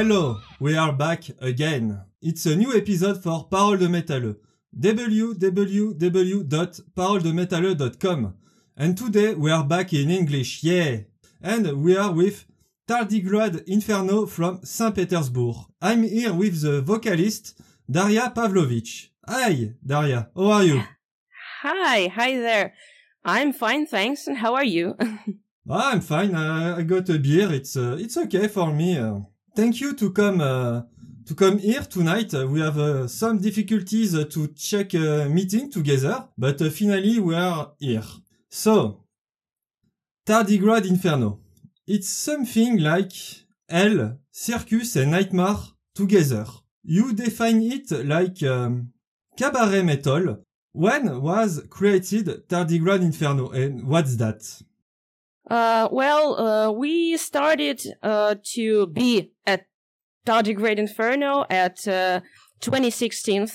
Hello, we are back again. It's a new episode for Parole de Métalleux. www.paroledemétalleux.com And today we are back in English, yeah! And we are with Tardigrade Inferno from St. Petersburg. I'm here with the vocalist Daria Pavlovich. Hi, Daria, how are you? Hi, hi there. I'm fine, thanks. And how are you? I'm fine. Uh, I got a beer. It's uh, it's okay for me. Uh, thank you to come uh, to come here tonight. Uh, we have uh, some difficulties to check a meeting together, but finally we are here. So, Tardigrade Inferno. It's something like hell, circus and nightmare together. You define it like um, cabaret metal. When was created Tardigrade Inferno and what's that? Uh, well, uh, we started, uh, to be at Tardigrade Inferno at, uh, 2016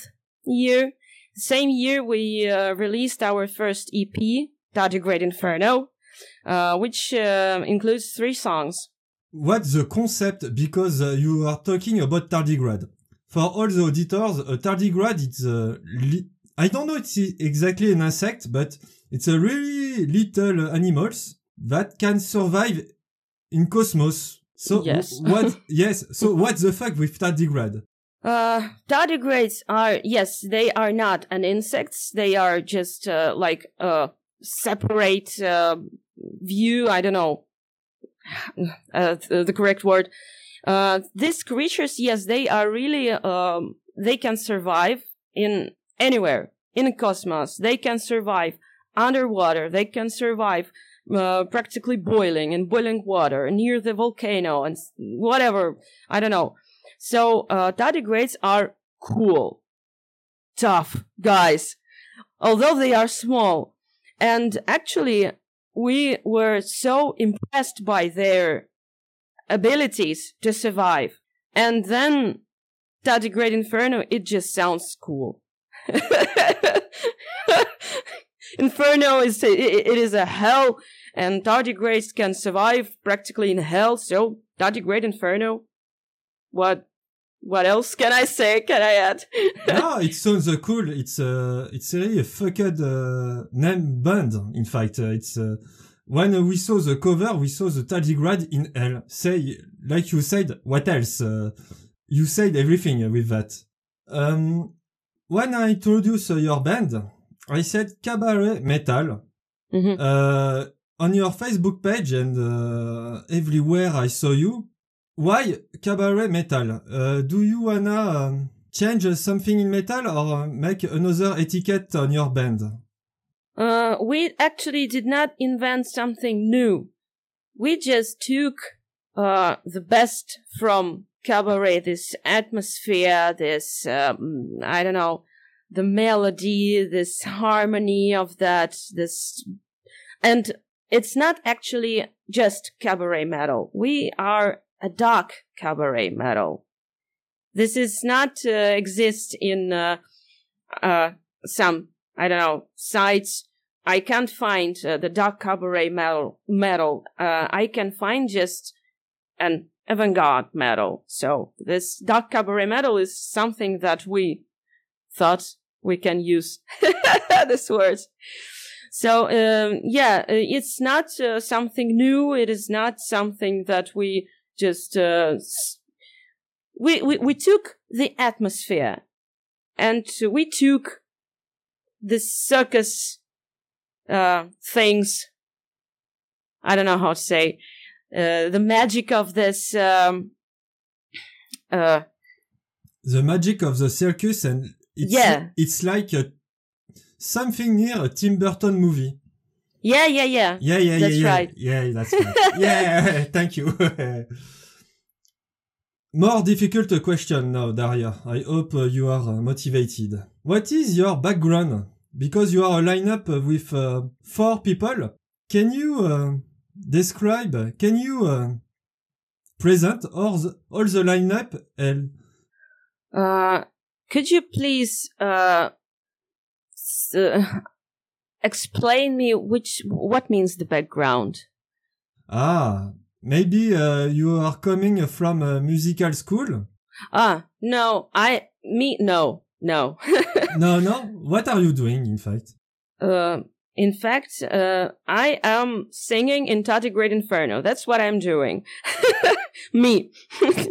year. Same year we, uh, released our first EP, Tardigrade Inferno, uh, which, uh, includes three songs. What's the concept? Because uh, you are talking about tardigrade. For all the auditors, a tardigrade it's a li- I don't know it's exactly an insect, but it's a really little animals that can survive in cosmos. So Yes. what? Yes. So what's the fuck with tardigrade? Uh, tardigrades are, yes, they are not an insects. They are just, uh, like, a separate, uh, view. I don't know, uh, the correct word. Uh, these creatures, yes, they are really, um, they can survive in anywhere in the cosmos. They can survive underwater. They can survive, uh, practically boiling in boiling water near the volcano and whatever. I don't know. So, uh, tardigrades are cool, tough guys, although they are small. And actually, we were so impressed by their abilities to survive. And then Tardigrade Inferno, it just sounds cool. Inferno is, it, it is a hell and tardigrades can survive practically in hell. So Tardigrade Inferno, what, what else can I say? Can I add? no, it sounds uh, cool. It's uh, it's really a fucked uh, name band. In fact, uh, it's uh, when we saw the cover, we saw the tardigrade in hell. Say, like you said, what else? Uh, you said everything with that. Um, when I introduced uh, your band, I said cabaret metal. Mhm. Uh, on your Facebook page and uh, everywhere I saw you. Why cabaret metal? Uh, do you wanna um, change something in metal or uh, make another etiquette on your band? Uh, we actually did not invent something new. We just took, uh, the best from cabaret, this atmosphere, this, um, I don't know, the melody, this harmony of that, this, and it's not actually just cabaret metal. We are a dark cabaret metal. This is not, uh, exist in, uh, uh, some I don't know, sites. I can't find uh, the dark cabaret metal. Metal. Uh, I can find just an avant-garde metal. So this dark cabaret metal is something that we thought we can use this word. So um, yeah, uh, it's not uh, something new. It is not something that we just uh, we, we we took the atmosphere and we took the circus uh things i don't know how to say uh the magic of this um uh The magic of the circus and it's, Yeah. it's like a, something near a Tim Burton movie. yeah yeah yeah Yeah, yeah, That's yeah, yeah. right. Yeah, that's right. yeah, thank you. More difficult question now, Daria. I hope uh, you are uh, motivated. What is your background? Because you are a lineup uh, with uh, four people. Can you uh, describe? Can you uh, present all the, all the lineup and uh could you please uh, s- uh explain me which what means the background Ah, maybe uh, you are coming from a musical school. Ah, no, I, me, no, no. no, no. What are you doing, in fact? uh, in fact, uh, I am singing in Tardigrade Inferno. That's what I'm doing. me,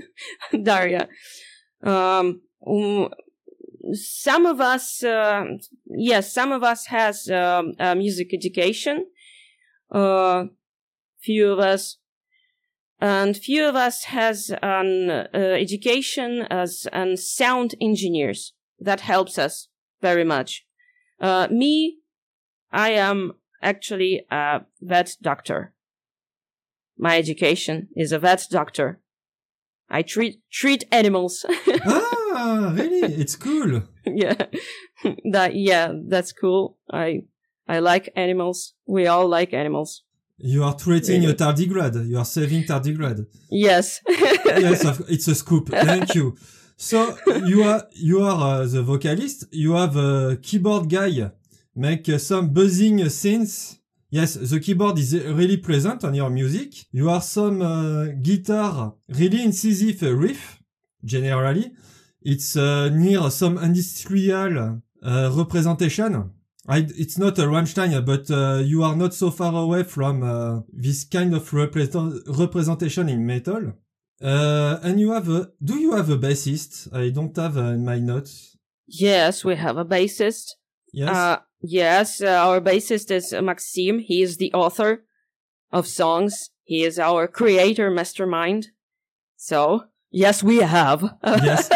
Daria. Um, some of us, uh, yes, some of us has um, music education. Uh, few of us, and few of us has an uh, education as an sound engineers. That helps us very much. Uh, me, I am actually a vet doctor. My education is a vet doctor. I treat treat animals. ah, really? It's cool. yeah, that yeah, that's cool. I I like animals. We all like animals. You are treating a tardigrade. You are saving tardigrade. Yes. yes, it's a scoop. Thank you. So you are you are uh, the vocalist. You have a keyboard guy make uh, some buzzing synths. Yes, the keyboard is really present on your music. You have some uh, guitar really incisive riff. Generally, it's uh, near some industrial uh, representation. I, it's not a Rammstein, but uh, you are not so far away from uh, this kind of represent representation in metal. Uh, and you have a, do you have a bassist? I don't have uh, in my notes. Yes, we have a bassist. Yes. Uh, yes, uh, our bassist is Maxime. He is the author of songs. He is our creator mastermind. So, yes, we have. yes.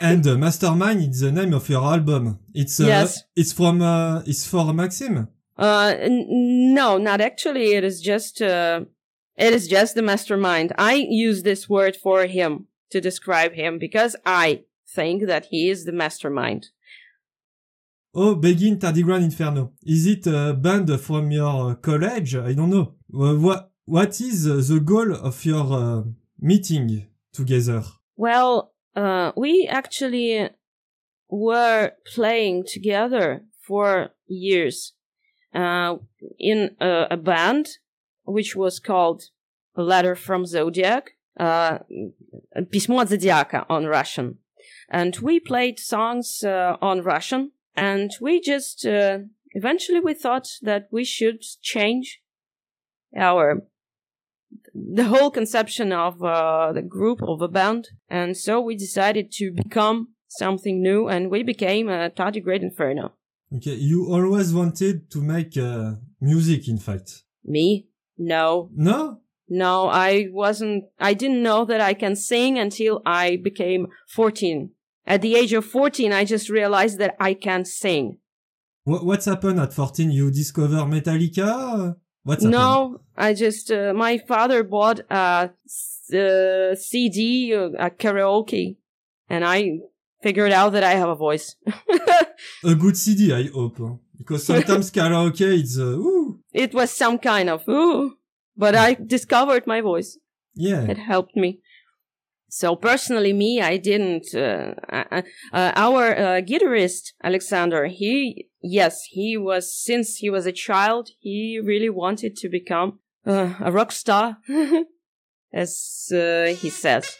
And uh, Mastermind is the name of your album. It's uh, Yes. it's from uh, it's for Maxim. Uh, no, not actually. It is just, uh, it is just the mastermind. I use this word for him to describe him because I think that he is the mastermind. Oh, Begin Tardigrade Inferno. Is it a band from your college? I don't know. What what is the goal of your uh, meeting together? Well, uh, we actually were playing together for years, uh, in a, a band which was called A Letter from Zodiac, uh, Письмо от Зодиака on Russian. And we played songs, uh, on Russian, and we just, uh, eventually we thought that we should change our the whole conception of uh, the group of a band, and so we decided to become something new, and we became a Tardigrade Inferno. Okay, you always wanted to make uh, music, in fact. Me? No, No? no, I wasn't. I didn't know that I can sing until I became fourteen. At the age of fourteen, I just realized that I can sing. What's happened at 14? You discover Metallica? What's happened? No, I just uh, my father bought a, uh, CD, uh, a karaoke, and I figured out that I have a voice. A good CD, I hope. Because sometimes karaoke, it's, uh, ooh, it was some kind of ooh, but I discovered my voice. yeah. It helped me. So personally, me, I didn't. Uh, uh, uh, our uh, guitarist Alexander, he yes, he was since he was a child, he really wanted to become uh, a rock star, as uh, he says.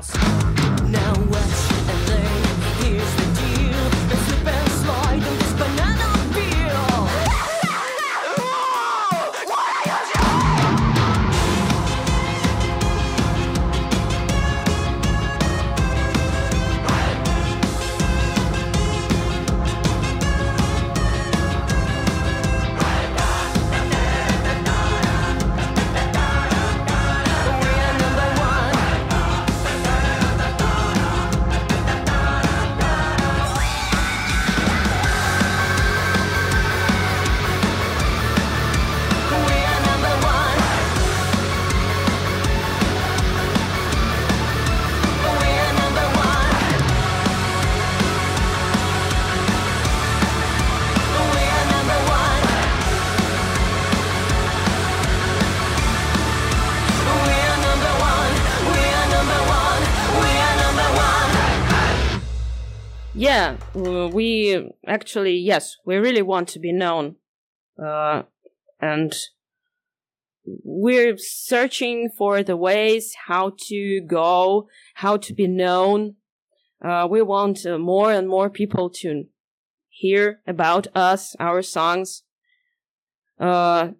house. We actually, yes, we really want to be known. Uh, and we're searching for the ways how to go, how to be known. Uh, we want uh, more and more people to hear about us, our songs. Uh,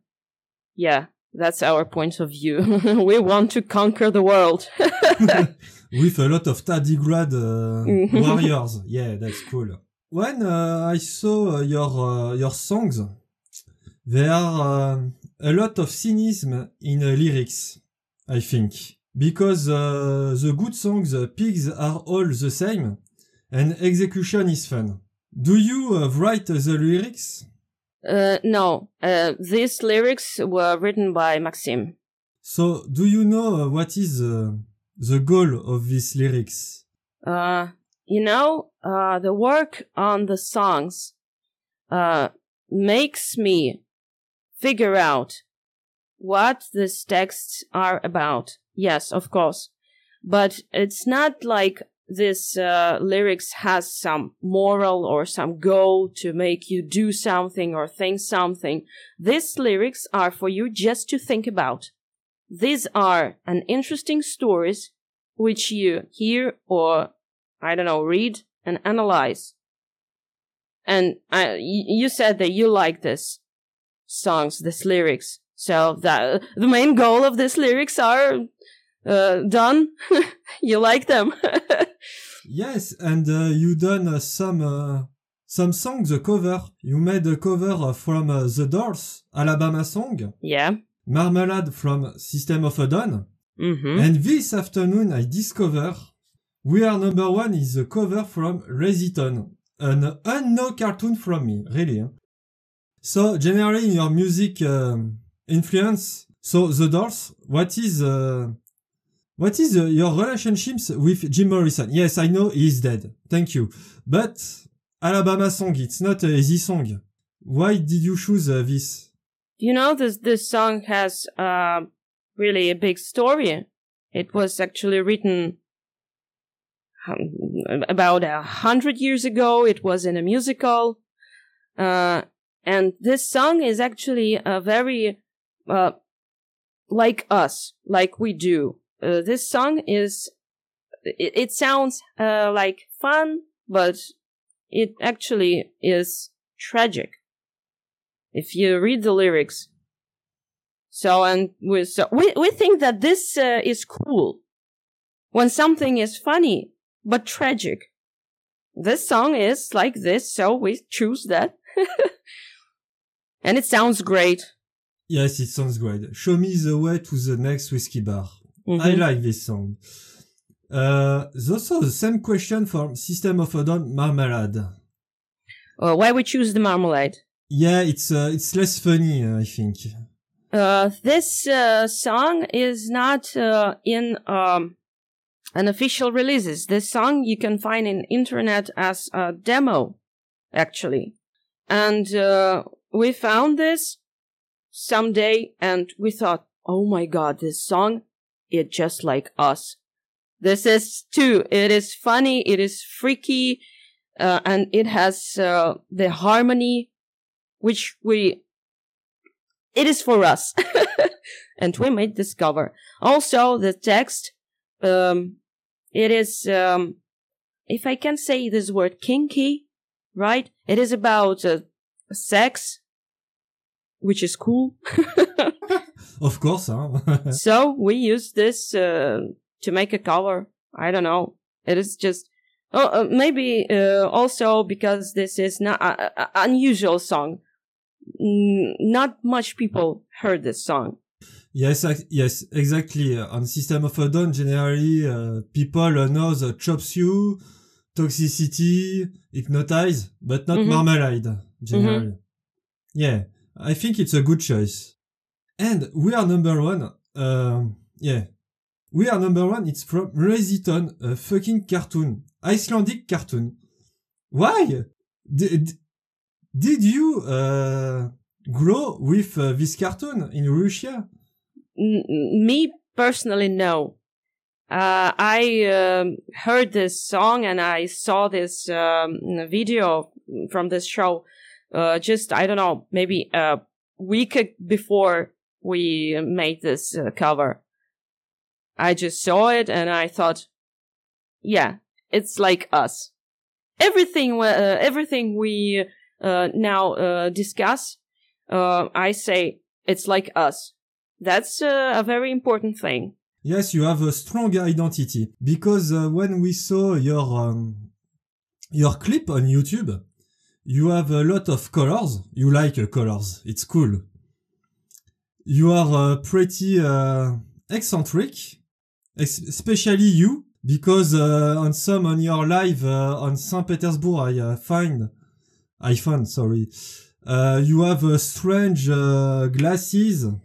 yeah, that's our point of view. we want to conquer the world. With a lot of tardigrade uh, Mhm. warriors. Yeah, that's cool. When uh, I saw uh, your uh, your songs, there are a lot of cynism in lyrics, I think. Because the good songs, pigs are all the same, and execution is fun. Do you uh, write the lyrics? uh, no, uh, these lyrics were written by Maxim. So, do you know what is uh, the goal of these lyrics? Uh, you know, uh, the work on the songs, uh, makes me figure out what these texts are about. Yes, of course. But it's not like this, uh, lyrics has some moral or some goal to make you do something or think something. These lyrics are for you just to think about. These are an interesting stories which you hear or I don't know, read and analyze. And I, you said that you like this songs, this lyrics. So that the main goal of these lyrics are uh, done. you like them. Yes, and uh, you done uh, some uh, some songs a cover. You made a cover from uh, The Doors, Alabama song, yeah. Marmalade from System of a Down, Mm-hmm. and this afternoon I discover We Are Number One is a cover from LazyTown, an unknown cartoon from me, really. huh? So generally your music um, influence, so The Doors, what is uh, what is uh, your relationships with Jim Morrison? Yes, I know he's dead. Thank you. But Alabama song, it's not an easy song. Why did you choose uh, this? You know, this this song has uh, really a big story. It was actually written um, about a hundred years ago. It was in a musical, uh, and this song is actually a very uh, like us, like we do. Uh, this song is it, it sounds uh, like fun, but it actually is tragic if you read the lyrics. So and we so we we think that this uh, is cool when something is funny but tragic. This song is like this, so we choose that. and it sounds great. Yes, it sounds great. Show me the way to the next whiskey bar. I Mhm. like this song. Uh, also the same question for System of a Down Marmalade. Uh, why we choose the marmalade? Yeah, it's uh, it's less funny, I think. Uh, this uh, song is not uh, in um, an official releases. This song you can find in internet as a demo, actually. And uh, we found this someday, and we thought, "Oh my god, this song it just like us." This is too. It is funny. It is freaky, uh, and it has uh, the harmony, which we it is for us. and we made this cover. Also, the text, um, it is, um, if I can say this word kinky, right? It is about uh, sex, which is cool. Of course, huh? so we use this, uh, to make a cover. I don't know. It is just, oh, uh, maybe, uh, also because this is not a, a- unusual song. Mm, not much people heard this song. Yes, yes, exactly. On System of a Down, generally, uh, people uh, know the Chop Suey, toxicity, hypnotize, but not Mhm. marmalade, generally. Yeah, I think it's a good choice. And we are number one. Um, yeah, we are number one. It's from LazyTown, a fucking cartoon, Icelandic cartoon. Why? Did, did you uh, grow with uh, this cartoon in Russia? Me personally, no. uh, I um, heard this song and I saw this um, video from this show. Uh, just I don't know, maybe a week before we made this uh, cover. I just saw it and I thought, yeah, it's like us. Everything, uh, everything we uh, now discuss, uh, I say it's like us. That's uh, a very important thing. Yes, you have a strong identity because uh, when we saw your um, your clip on YouTube, you have a lot of colors. You like colors. It's cool. You are uh, pretty uh, eccentric, especially you, because uh, on some on your live on Saint Petersburg, I find, I found, sorry, uh, you have uh, strange uh, glasses.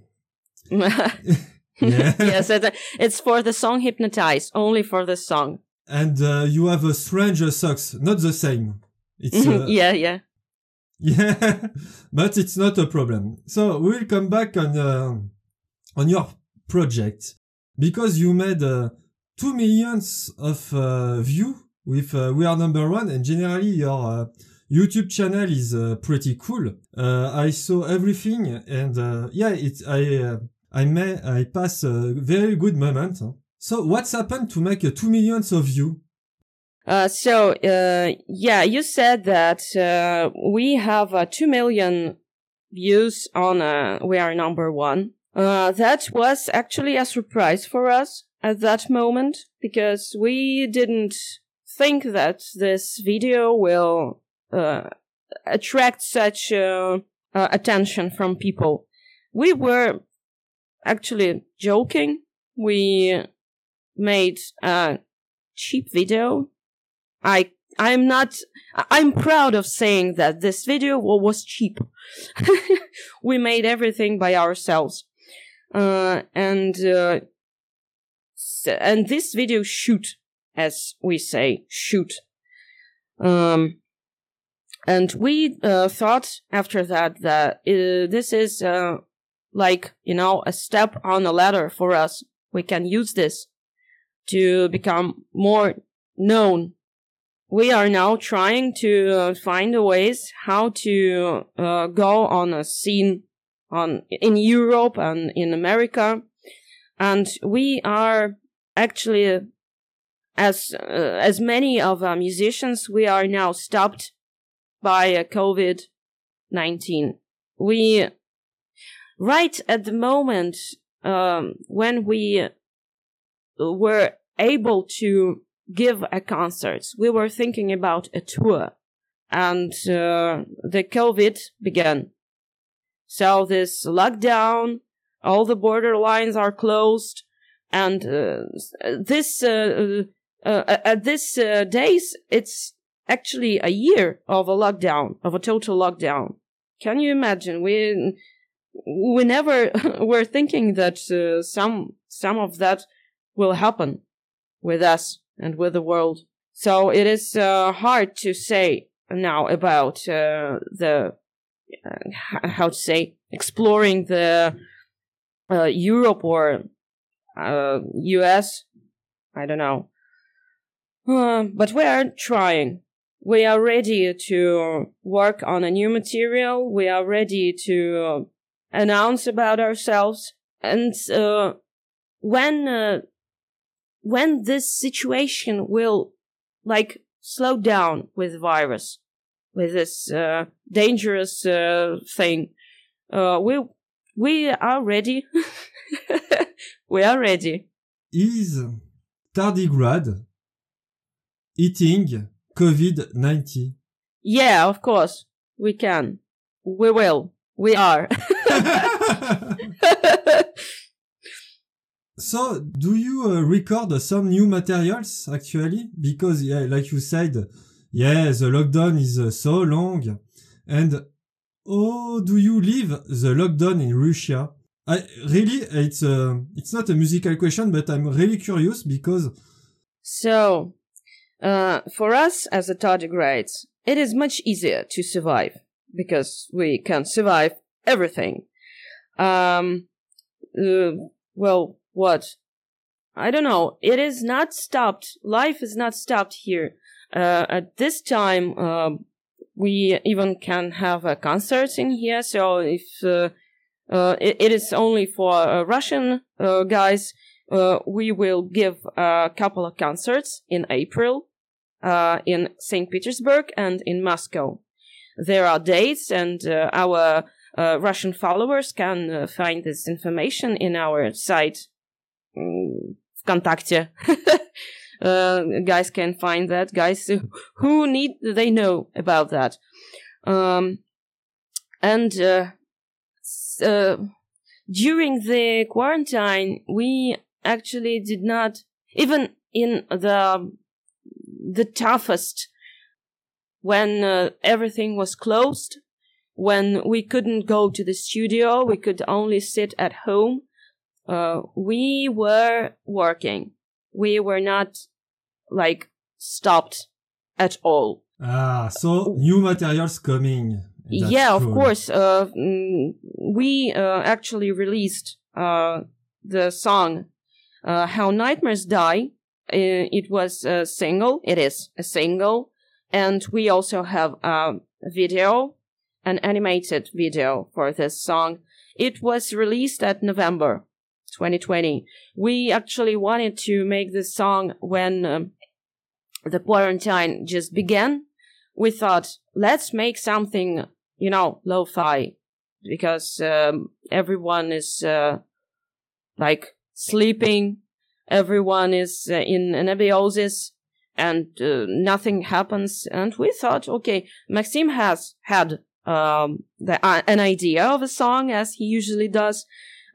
Yeah. yes, it, it's for the song "Hypnotize," only for the song. and uh, you have a strange uh, socks, not the same. It's uh, yeah, yeah. yeah, but it's not a problem. So we'll come back on uh, on your project because you made uh, two millions of uh, view with uh, We Are Number One, and generally your uh, YouTube channel is uh, pretty cool. Uh, I saw everything, and uh, yeah, it I uh, I may I pass a very good moment. So what's happened to make two millions of view? Uh, so, uh, yeah, you said that we have 2 million views on We Are Number One. That was actually a surprise for us at that moment because we didn't think that this video will attract such uh, uh, attention from people. We were actually joking. We made a cheap video I I'm not I'm proud of saying that this video was cheap. we made everything by ourselves. Uh, and uh, and this video shoot as we say shoot. Um and we uh, thought after that that uh, this is uh, like you know a step on a ladder for us. We can use this to become more known we are now trying to uh, find ways how to uh, go on a scene on in Europe and in America, and we are actually uh, as uh, as many of our musicians we are now stopped by uh, COVID nineteen. We right at the moment um, when we were able to give a concert. We were thinking about a tour and uh, the COVID began. So this lockdown, all the border lines are closed and uh, this uh, uh, at this uh, days it's actually a year of a lockdown of a total lockdown can you imagine we we never were thinking that uh, some some of that will happen with us and with the world. So it is uh, hard to say now about uh, the uh, how to say exploring the uh, Europe or uh, U.S. I don't know, uh, but we are trying. We are ready to work on a new material. We are ready to announce about ourselves, and uh, when uh, when this situation will like slow down with virus with this uh, dangerous uh, thing uh, we we are ready. We are ready. Is tardigrade eating COVID-19? yeah of course we can we will we are So, do you uh, record some new materials actually? Because, yeah, like you said, yeah, the lockdown is uh, so long. And how do you live the lockdown in Russia? I really, it's uh, it's not a musical question, but I'm really curious because So, uh, for us as a tardigrades, it is much easier to survive because we can survive everything. Um, uh, well, what? I don't know. It is not stopped. Life is not stopped here. Uh, at this time, um, we even can have a concert in here. So if uh, uh, it, it is only for uh, Russian uh, guys, uh, we will give a couple of concerts in April uh, in St. Petersburg and in Moscow. There are dates, and uh, our uh, Russian followers can uh, find this information in our site, mm, Vkontakte. uh, guys can find that. Guys who need, they know about that. Um, and during the quarantine, we actually did not, even in the the toughest when uh, everything was closed, when we couldn't go to the studio, we could only sit at home. Uh, we were working. We were not like stopped at all. Ah, so new materials coming. That's yeah, of cool. course. Uh, mm, we uh, actually released uh, the song uh, "How Nightmares Die." Uh, it was a single. It is a single, and we also have a video, an animated video for this song. It was released at November 2020. We actually wanted to make this song when um, the quarantine just began. We thought, let's make something, you know, lo-fi, because um, everyone is uh, like sleeping, everyone is uh, in anabiosis, and uh, nothing happens. And we thought, okay, Maxim has had um, the, uh, an idea of a song as he usually does.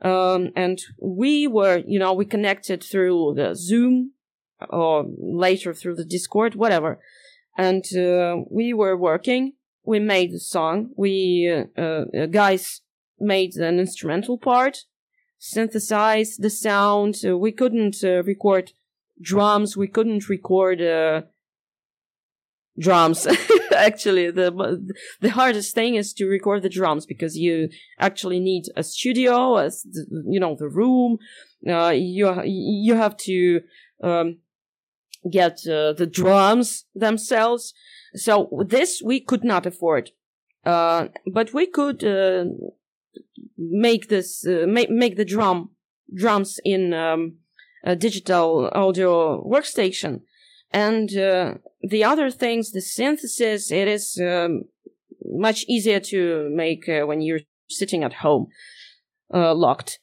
Um, and we were, you know, we connected through the Zoom or later through the Discord, whatever. And uh, we were working. We made the song. We uh, uh, guys made an instrumental part, synthesized the sound. Uh, we couldn't uh, record drums. We couldn't record uh, drums. actually, the the hardest thing is to record the drums because you actually need a studio, as you know, the room. Uh, you you have to um, get uh, the drums themselves. So this we could not afford, uh, but we could make this uh, make make the drum drums in um, a digital audio workstation, and uh, the other things, the synthesis, it is um, much easier to make uh, when you're sitting at home, uh, locked.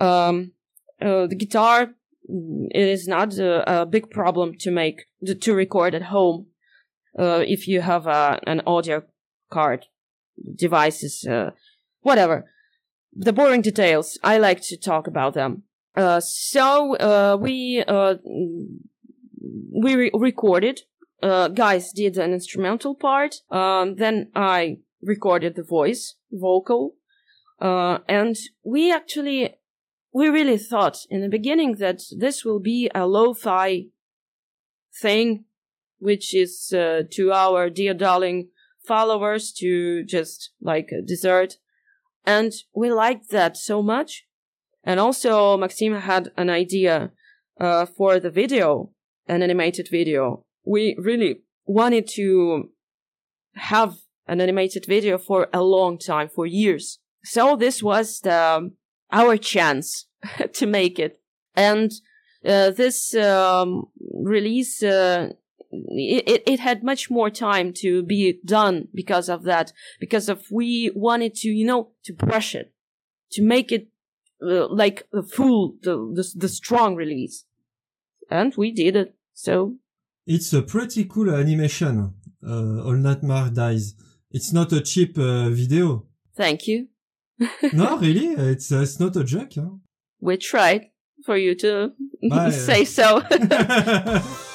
Um, uh, the guitar it is not a, a big problem to make to, record at home uh, if you have a, an audio card devices uh, whatever the boring details i like to talk about them uh, so uh, we uh, we re- recorded uh, guys did an instrumental part um, then i recorded the voice vocal uh, and we actually we really thought in the beginning that this will be a lo-fi thing, which is uh, to our dear darling followers to just like a dessert. And we liked that so much. And also Maxime had an idea uh, for the video, an animated video. We really wanted to have an animated video for a long time, for years. So this was the, our chance to make it. And uh, this um, release, uh, it, it- had much more time to be done because of that. Because of we wanted to, you know, to brush it, to make it uh, like the full, the, the the strong release, and we did it. So It's a pretty cool animation. Uh, All Nightmare Dies. It's not a cheap uh, video. thank you. no, really, it's uh, it's not a joke. Huh? We tried for you to Bye. say so.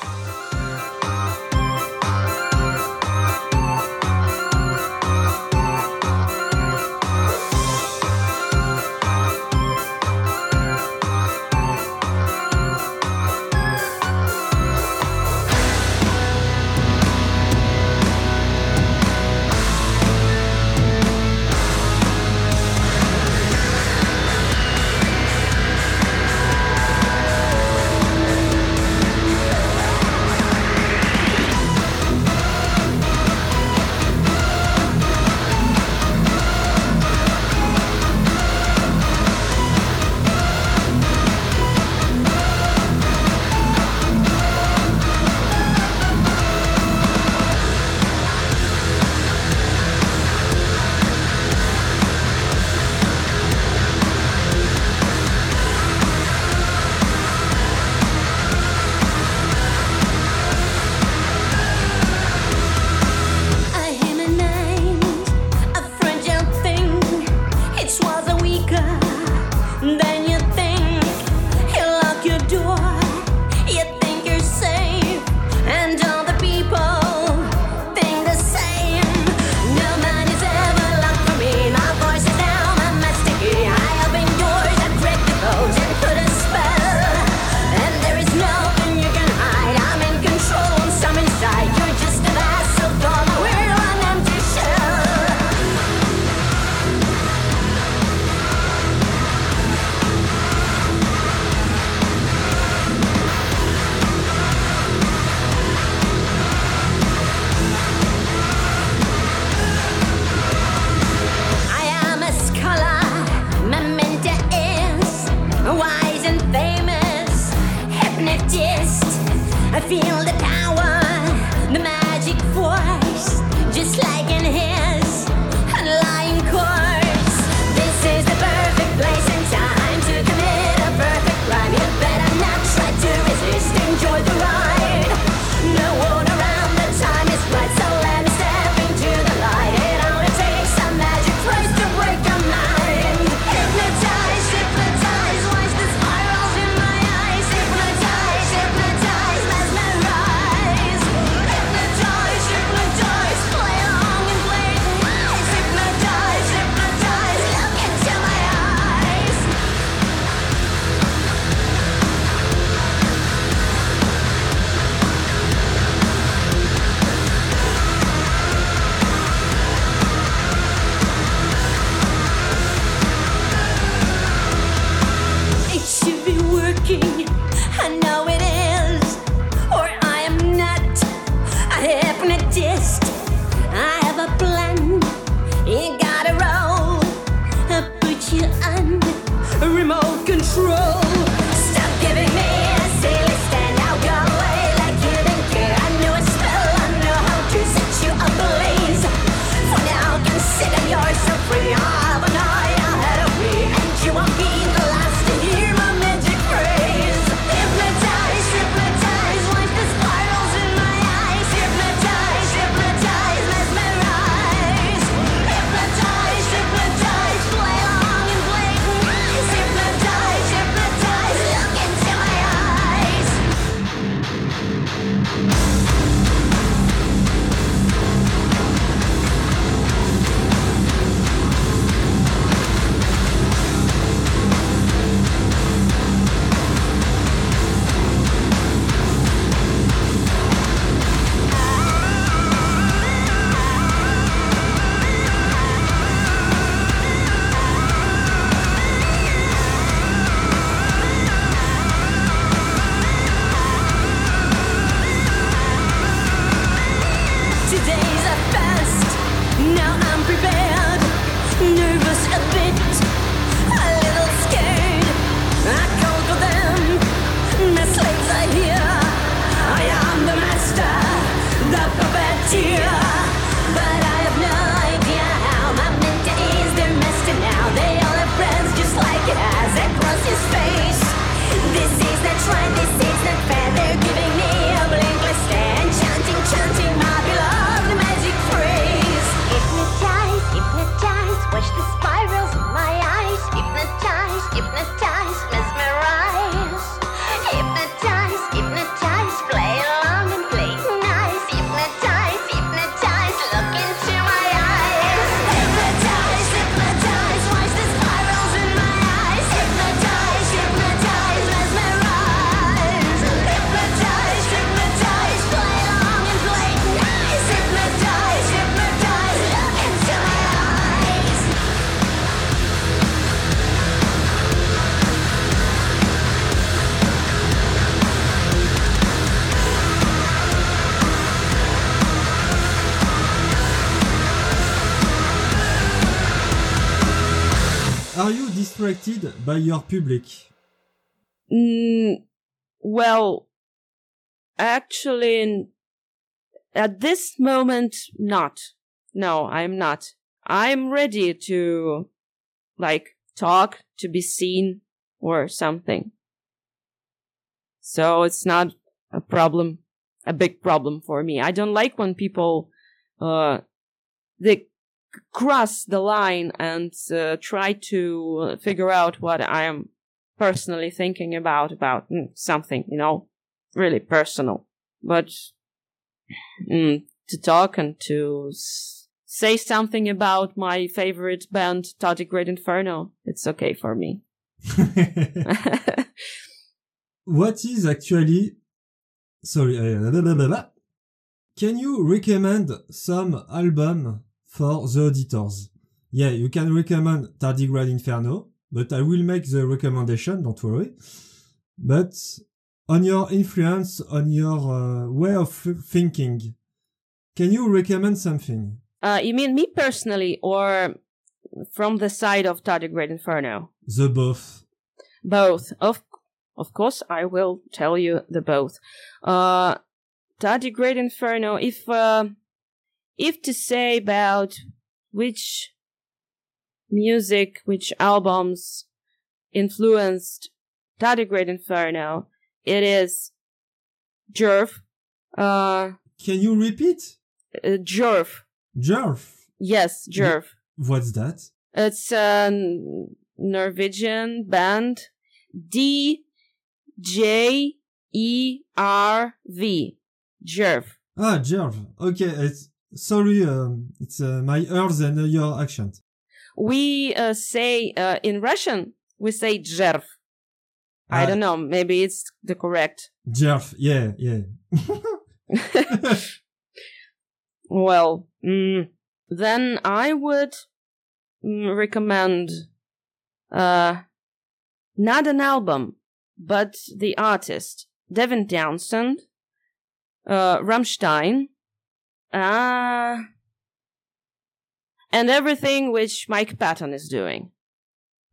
distracted by your public? Mm, well, actually, at this moment, not. No, I'm not. I'm ready to, like, talk, to be seen, or something. So it's not a problem, a big problem for me. I don't like when people, uh, they cross the line and uh, try to figure out what I am personally thinking about about mm, something, you know, really personal. But mm, to talk and to s- say something about my favorite band, Tardigrade Inferno, it's okay for me. what is actually sorry uh, blah, blah, blah. can you recommend some album for the auditors yeah you can recommend tardigrade inferno but i will make the recommendation don't worry but on your influence on your uh, way of thinking can you recommend something uh, you mean me personally or from the side of Tardigrade Inferno? the both Both. Of of course, I will tell you the both. Uh, Tardigrade Inferno. If uh, if to say about which music, which albums influenced Tardigrade Inferno, it is Jerv. Uh, can you repeat uh, Jerv. jerf Yes, Jerv. what's that It's a Norwegian band. D J E R V. Jerv. Ah, Jerv. Okay, it's sorry. Um, it's uh, my ears and uh, your accent. We uh, say uh, in Russian we say Jerv. I Ah, don't know. Maybe it's the correct. Jerv. Yeah, yeah. well, mm, then I would mm, recommend uh, not an album, but the artist Devin Townsend, uh, Rammstein, uh, and everything which Mike Patton is doing.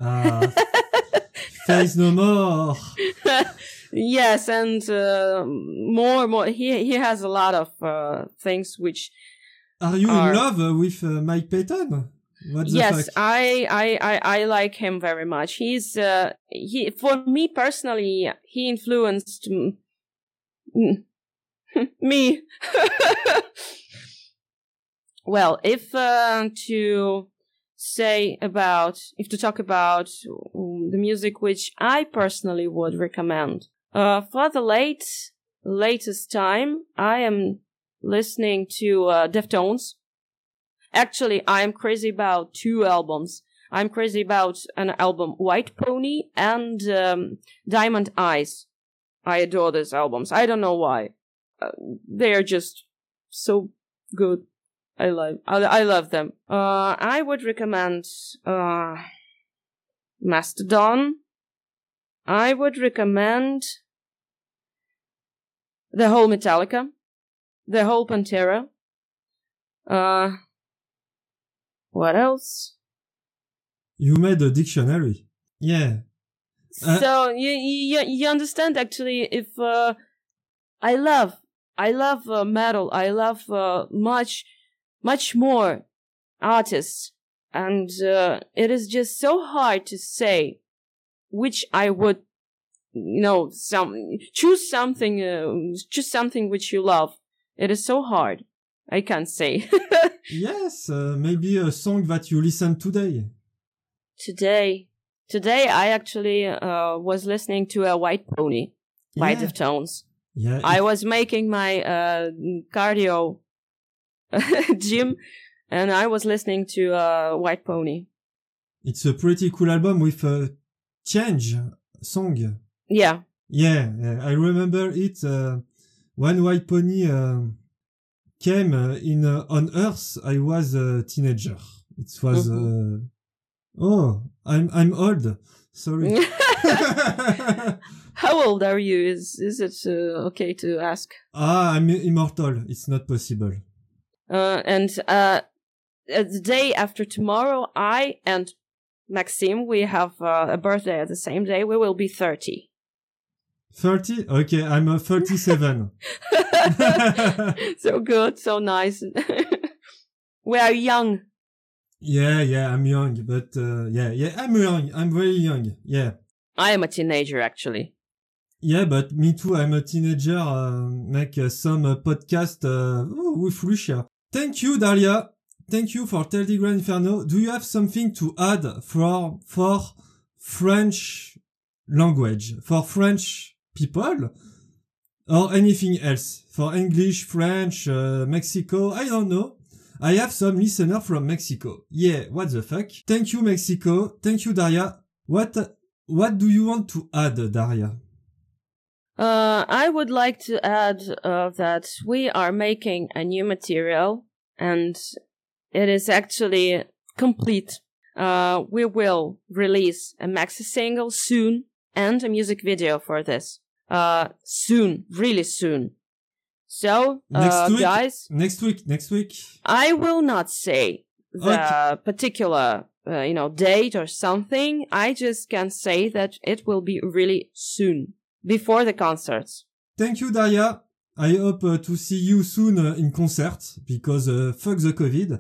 Ah, Faith No More. yes, and uh, more, more. He he has a lot of uh, things which Are you Are- in love uh, with uh, Mike Patton? Yes fuck? I, I i i like him very much he's uh he for me personally he influenced me well if uh, to say about if to talk about um, the music which i personally would recommend uh for the late latest time i am listening to uh, deftones Actually, I'm crazy about two albums. I'm crazy about an album, White Pony and um, Diamond Eyes. I adore these albums. I don't know why. Uh, they are just so good. I love, I, I love them. Uh, I would recommend, uh, Mastodon. I would recommend the whole Metallica, the whole Pantera. Uh, what else? You made a dictionary. Yeah. Uh, so you, you you understand actually if uh, I love I love uh, metal I love uh, much much more artists. And uh, it is just so hard to say which I would you know some choose something uh, choose something which you love. It is so hard. I can't say. Yes, uh, maybe a song that you listen today. today. Today I actually uh, was listening to a White Pony by yeah. Deftones Yeah, I was making my uh, cardio gym, and I was listening to uh, White Pony. it's a pretty cool album with a change song. Yeah, Yeah, I remember it uh, when White Pony uh, came uh, in uh, on Earth. I was a teenager. It was. Uh, oh, I'm I'm old. Sorry. How old are you? Is is it uh, okay to ask? ah, I'm immortal. It's not possible. Uh, and uh, uh, the day after tomorrow, I and Maxime, we have uh, a birthday at the same day. We will be 30. 30? Okay, I'm uh, 37. so good, so nice. we are young. yeah, yeah, I'm young, but uh, yeah, yeah, I'm young. I'm very young. Yeah. I am a teenager, actually. Yeah, but me too. I'm a teenager. Uh, make uh, some uh, podcast uh, with Lucia. Thank you, Daria. Thank you for Telegram Inferno. Do you have something to add for for French language? For French people? Or anything else? For English, French, uh, Mexico? I don't know. I have some listener from Mexico. Yeah, what the fuck? Thank you, Mexico. Thank you, Daria. What what do you want to add, Daria? Uh, I would like to add uh, that we are making a new material and it is actually complete. Uh, we will release a maxi single soon and a music video for this. Uh, soon, really soon. So, Next uh, week? guys, Next week, next week. I will not say the Okay. particular, uh, you know, date or something. I just can say that it will be really soon, before the concerts. Thank you, Daria. I hope uh, to see you soon uh, in concert because uh, fuck the COVID.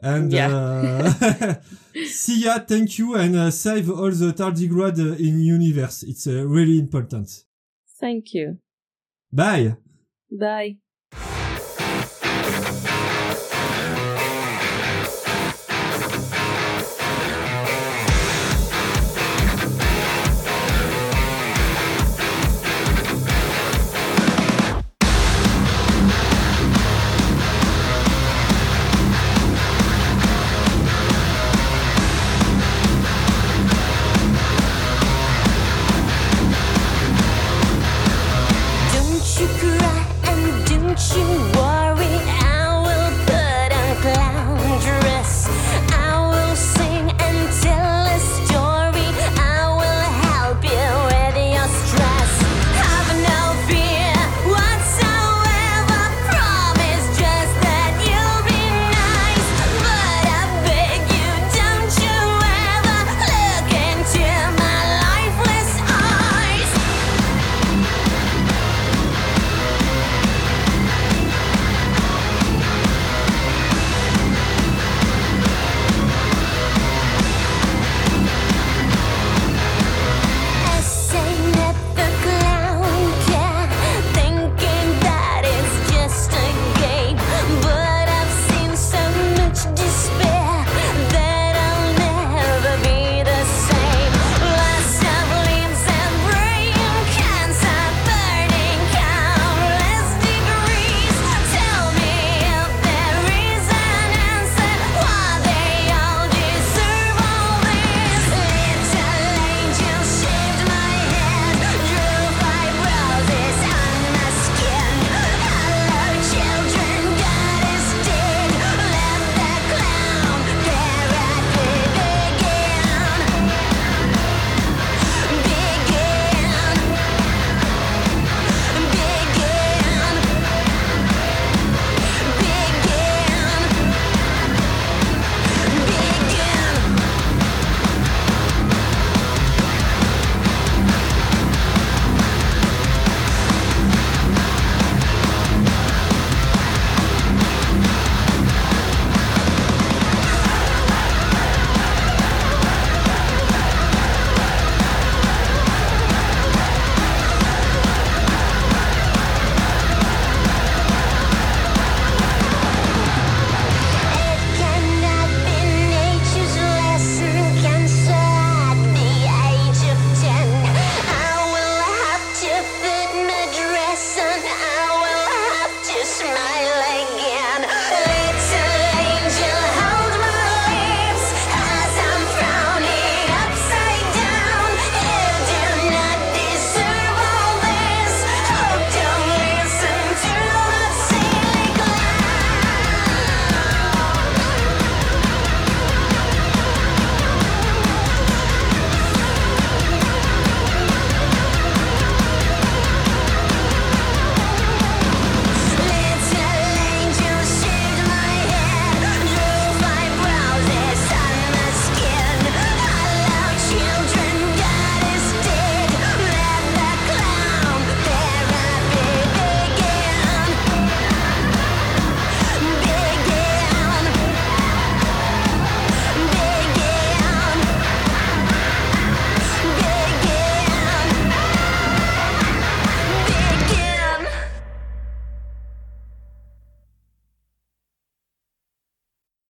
And uh, see ya, thank you, and uh, save all the tardigrade uh, in universe. It's uh, really important. Thank you. Bye. Bye.